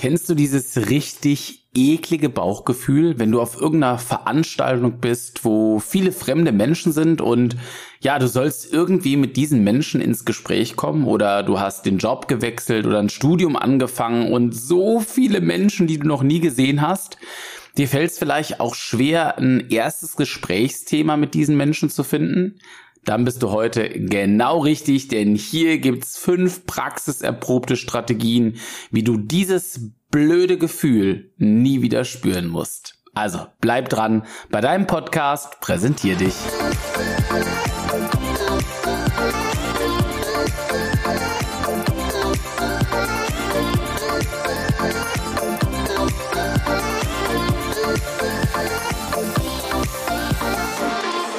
Kennst du dieses richtig eklige Bauchgefühl, wenn du auf irgendeiner Veranstaltung bist, wo viele fremde Menschen sind und ja, du sollst irgendwie mit diesen Menschen ins Gespräch kommen oder du hast den Job gewechselt oder ein Studium angefangen und so viele Menschen, die du noch nie gesehen hast. Dir fällt es vielleicht auch schwer, ein erstes Gesprächsthema mit diesen Menschen zu finden dann bist du heute genau richtig, denn hier gibt's fünf praxiserprobte Strategien, wie du dieses blöde Gefühl nie wieder spüren musst. Also bleib dran bei deinem Podcast, präsentier dich.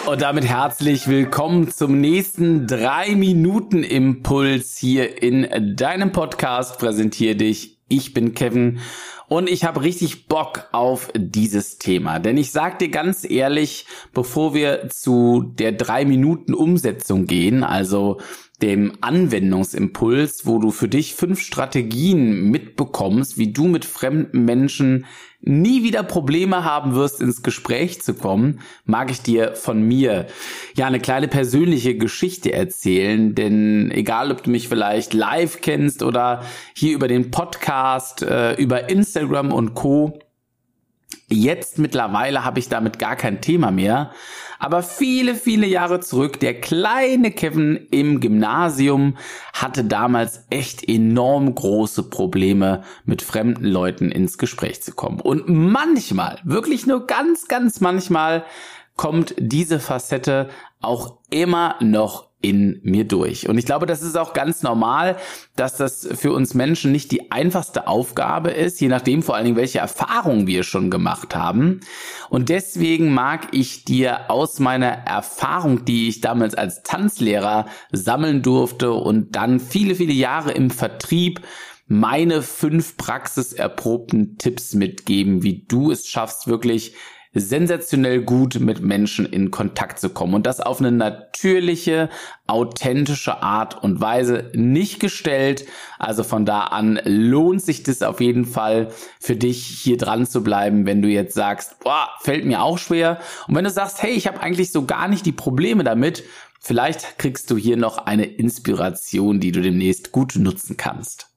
Und damit herzlich willkommen zum nächsten 3 Minuten Impuls hier in deinem Podcast. Präsentiere dich. Ich bin Kevin und ich habe richtig Bock auf dieses Thema. Denn ich sag dir ganz ehrlich, bevor wir zu der 3 Minuten Umsetzung gehen, also dem Anwendungsimpuls, wo du für dich fünf Strategien mitbekommst, wie du mit fremden Menschen nie wieder Probleme haben wirst, ins Gespräch zu kommen, mag ich dir von mir ja eine kleine persönliche Geschichte erzählen. Denn egal, ob du mich vielleicht live kennst oder hier über den Podcast, äh, über Instagram und Co. Jetzt mittlerweile habe ich damit gar kein Thema mehr. Aber viele, viele Jahre zurück, der kleine Kevin im Gymnasium hatte damals echt enorm große Probleme, mit fremden Leuten ins Gespräch zu kommen. Und manchmal, wirklich nur ganz, ganz manchmal, kommt diese Facette auch immer noch in mir durch. Und ich glaube, das ist auch ganz normal, dass das für uns Menschen nicht die einfachste Aufgabe ist, je nachdem vor allen Dingen, welche Erfahrungen wir schon gemacht haben. Und deswegen mag ich dir aus meiner Erfahrung, die ich damals als Tanzlehrer sammeln durfte und dann viele, viele Jahre im Vertrieb, meine fünf praxiserprobten Tipps mitgeben, wie du es schaffst, wirklich sensationell gut mit Menschen in Kontakt zu kommen und das auf eine natürliche, authentische Art und Weise nicht gestellt. Also von da an lohnt sich das auf jeden Fall für dich hier dran zu bleiben, wenn du jetzt sagst, boah, fällt mir auch schwer. Und wenn du sagst, hey, ich habe eigentlich so gar nicht die Probleme damit, vielleicht kriegst du hier noch eine Inspiration, die du demnächst gut nutzen kannst.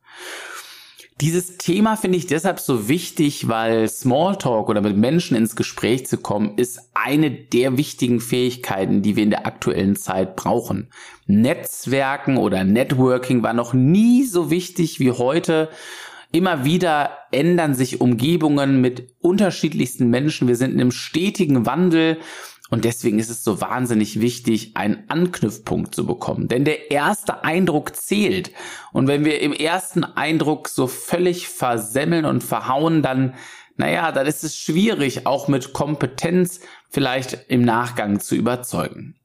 Dieses Thema finde ich deshalb so wichtig, weil Smalltalk oder mit Menschen ins Gespräch zu kommen, ist eine der wichtigen Fähigkeiten, die wir in der aktuellen Zeit brauchen. Netzwerken oder Networking war noch nie so wichtig wie heute. Immer wieder ändern sich Umgebungen mit unterschiedlichsten Menschen. Wir sind in einem stetigen Wandel und deswegen ist es so wahnsinnig wichtig, einen Anknüpfpunkt zu bekommen. Denn der erste Eindruck zählt. Und wenn wir im ersten Eindruck so völlig versemmeln und verhauen, dann, naja, dann ist es schwierig, auch mit Kompetenz vielleicht im Nachgang zu überzeugen.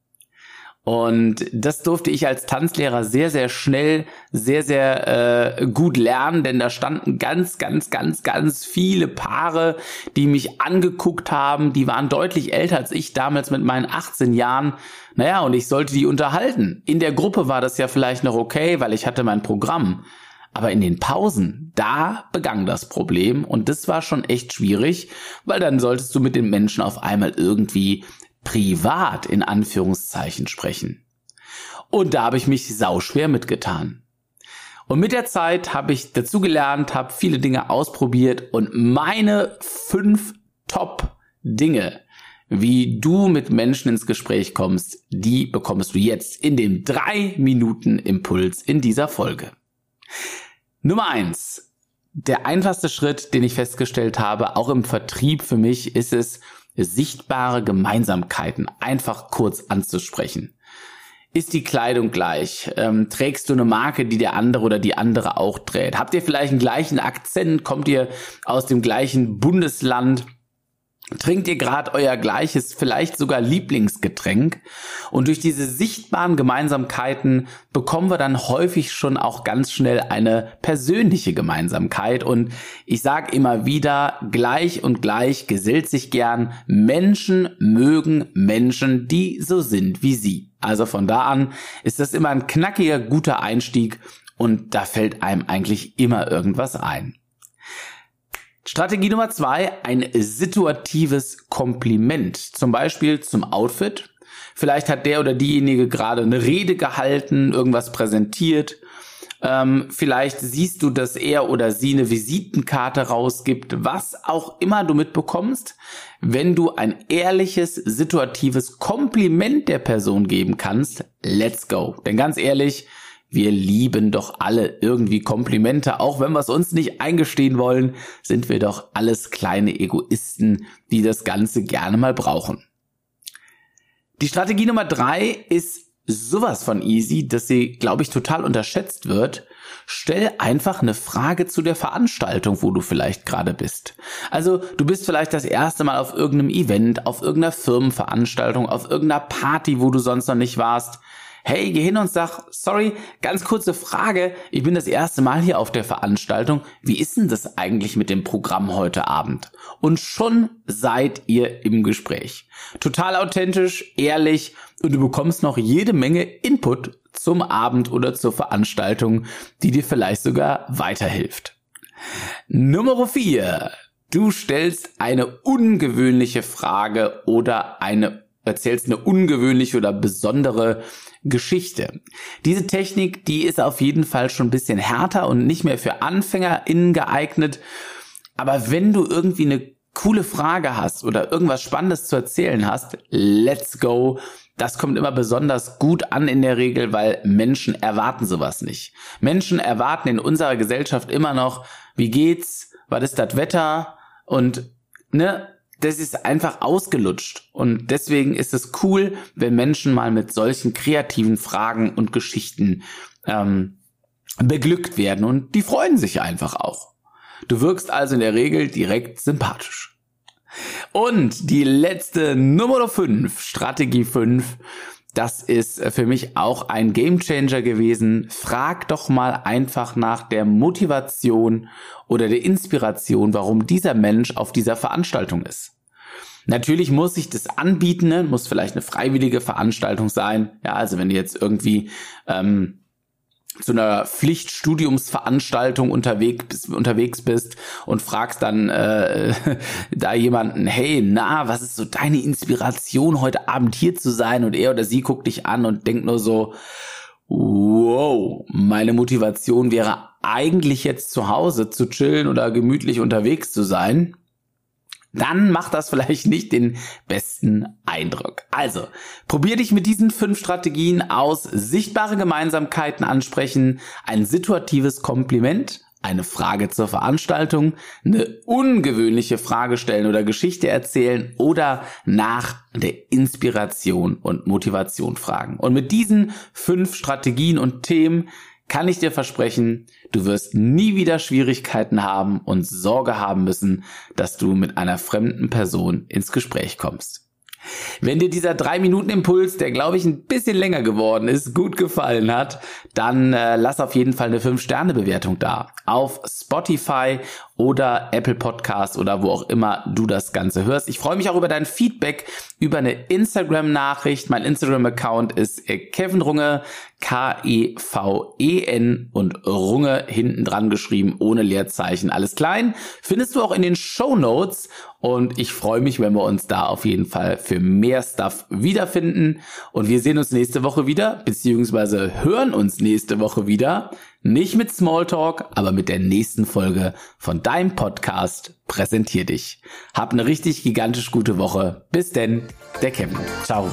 Und das durfte ich als Tanzlehrer sehr, sehr schnell, sehr, sehr äh, gut lernen, denn da standen ganz, ganz, ganz, ganz viele Paare, die mich angeguckt haben. Die waren deutlich älter als ich damals mit meinen 18 Jahren. Naja, und ich sollte die unterhalten. In der Gruppe war das ja vielleicht noch okay, weil ich hatte mein Programm. Aber in den Pausen, da begann das Problem und das war schon echt schwierig, weil dann solltest du mit den Menschen auf einmal irgendwie privat in Anführungszeichen sprechen. Und da habe ich mich sauschwer mitgetan. Und mit der Zeit habe ich dazugelernt, habe viele Dinge ausprobiert und meine fünf Top-Dinge, wie du mit Menschen ins Gespräch kommst, die bekommst du jetzt in dem drei Minuten Impuls in dieser Folge. Nummer eins. Der einfachste Schritt, den ich festgestellt habe, auch im Vertrieb für mich, ist es, sichtbare Gemeinsamkeiten einfach kurz anzusprechen. Ist die Kleidung gleich? Ähm, trägst du eine Marke, die der andere oder die andere auch trägt? Habt ihr vielleicht einen gleichen Akzent? Kommt ihr aus dem gleichen Bundesland? Trinkt ihr gerade euer gleiches, vielleicht sogar Lieblingsgetränk? Und durch diese sichtbaren Gemeinsamkeiten bekommen wir dann häufig schon auch ganz schnell eine persönliche Gemeinsamkeit. Und ich sage immer wieder, gleich und gleich gesellt sich gern. Menschen mögen Menschen, die so sind wie sie. Also von da an ist das immer ein knackiger, guter Einstieg und da fällt einem eigentlich immer irgendwas ein. Strategie Nummer zwei, ein situatives Kompliment. Zum Beispiel zum Outfit. Vielleicht hat der oder diejenige gerade eine Rede gehalten, irgendwas präsentiert. Ähm, vielleicht siehst du, dass er oder sie eine Visitenkarte rausgibt, was auch immer du mitbekommst. Wenn du ein ehrliches, situatives Kompliment der Person geben kannst, let's go. Denn ganz ehrlich, wir lieben doch alle irgendwie Komplimente, auch wenn wir es uns nicht eingestehen wollen, sind wir doch alles kleine Egoisten, die das Ganze gerne mal brauchen. Die Strategie Nummer drei ist sowas von easy, dass sie, glaube ich, total unterschätzt wird. Stell einfach eine Frage zu der Veranstaltung, wo du vielleicht gerade bist. Also du bist vielleicht das erste Mal auf irgendeinem Event, auf irgendeiner Firmenveranstaltung, auf irgendeiner Party, wo du sonst noch nicht warst hey, geh hin und sag, sorry, ganz kurze Frage, ich bin das erste Mal hier auf der Veranstaltung, wie ist denn das eigentlich mit dem Programm heute Abend? Und schon seid ihr im Gespräch. Total authentisch, ehrlich und du bekommst noch jede Menge Input zum Abend oder zur Veranstaltung, die dir vielleicht sogar weiterhilft. Nummer vier: Du stellst eine ungewöhnliche Frage oder eine erzählst eine ungewöhnliche oder besondere Geschichte. Diese Technik, die ist auf jeden Fall schon ein bisschen härter und nicht mehr für AnfängerInnen geeignet. Aber wenn du irgendwie eine coole Frage hast oder irgendwas Spannendes zu erzählen hast, let's go. Das kommt immer besonders gut an in der Regel, weil Menschen erwarten sowas nicht. Menschen erwarten in unserer Gesellschaft immer noch, wie geht's, was ist das Wetter und ne, das ist einfach ausgelutscht. Und deswegen ist es cool, wenn Menschen mal mit solchen kreativen Fragen und Geschichten ähm, beglückt werden. Und die freuen sich einfach auch. Du wirkst also in der Regel direkt sympathisch. Und die letzte Nummer 5, Strategie 5, das ist für mich auch ein Gamechanger gewesen. Frag doch mal einfach nach der Motivation oder der Inspiration, warum dieser Mensch auf dieser Veranstaltung ist. Natürlich muss sich das anbieten, ne? muss vielleicht eine freiwillige Veranstaltung sein. Ja, also wenn du jetzt irgendwie ähm, zu einer Pflichtstudiumsveranstaltung unterwegs, unterwegs bist und fragst dann äh, da jemanden, hey, na, was ist so deine Inspiration, heute Abend hier zu sein? Und er oder sie guckt dich an und denkt nur so, wow, meine Motivation wäre eigentlich jetzt zu Hause zu chillen oder gemütlich unterwegs zu sein dann macht das vielleicht nicht den besten Eindruck. Also, probier dich mit diesen fünf Strategien aus. Sichtbare Gemeinsamkeiten ansprechen, ein situatives Kompliment, eine Frage zur Veranstaltung, eine ungewöhnliche Frage stellen oder Geschichte erzählen oder nach der Inspiration und Motivation fragen. Und mit diesen fünf Strategien und Themen kann ich dir versprechen, du wirst nie wieder Schwierigkeiten haben und Sorge haben müssen, dass du mit einer fremden Person ins Gespräch kommst. Wenn dir dieser 3-Minuten-Impuls, der glaube ich ein bisschen länger geworden ist, gut gefallen hat, dann äh, lass auf jeden Fall eine 5-Sterne-Bewertung da. Auf Spotify oder Apple Podcast oder wo auch immer du das Ganze hörst. Ich freue mich auch über dein Feedback, über eine Instagram-Nachricht. Mein Instagram-Account ist äh, Kevin Runge, K-E-V-E-N und Runge hinten dran geschrieben, ohne Leerzeichen, alles klein. Findest du auch in den Show Notes und ich freue mich, wenn wir uns da auf jeden Fall für mehr Stuff wiederfinden. Und wir sehen uns nächste Woche wieder, beziehungsweise hören uns nächste Woche wieder. Nicht mit Smalltalk, aber mit der nächsten Folge von deinem Podcast Präsentier dich. Hab eine richtig gigantisch gute Woche. Bis denn, der Kevin. Ciao.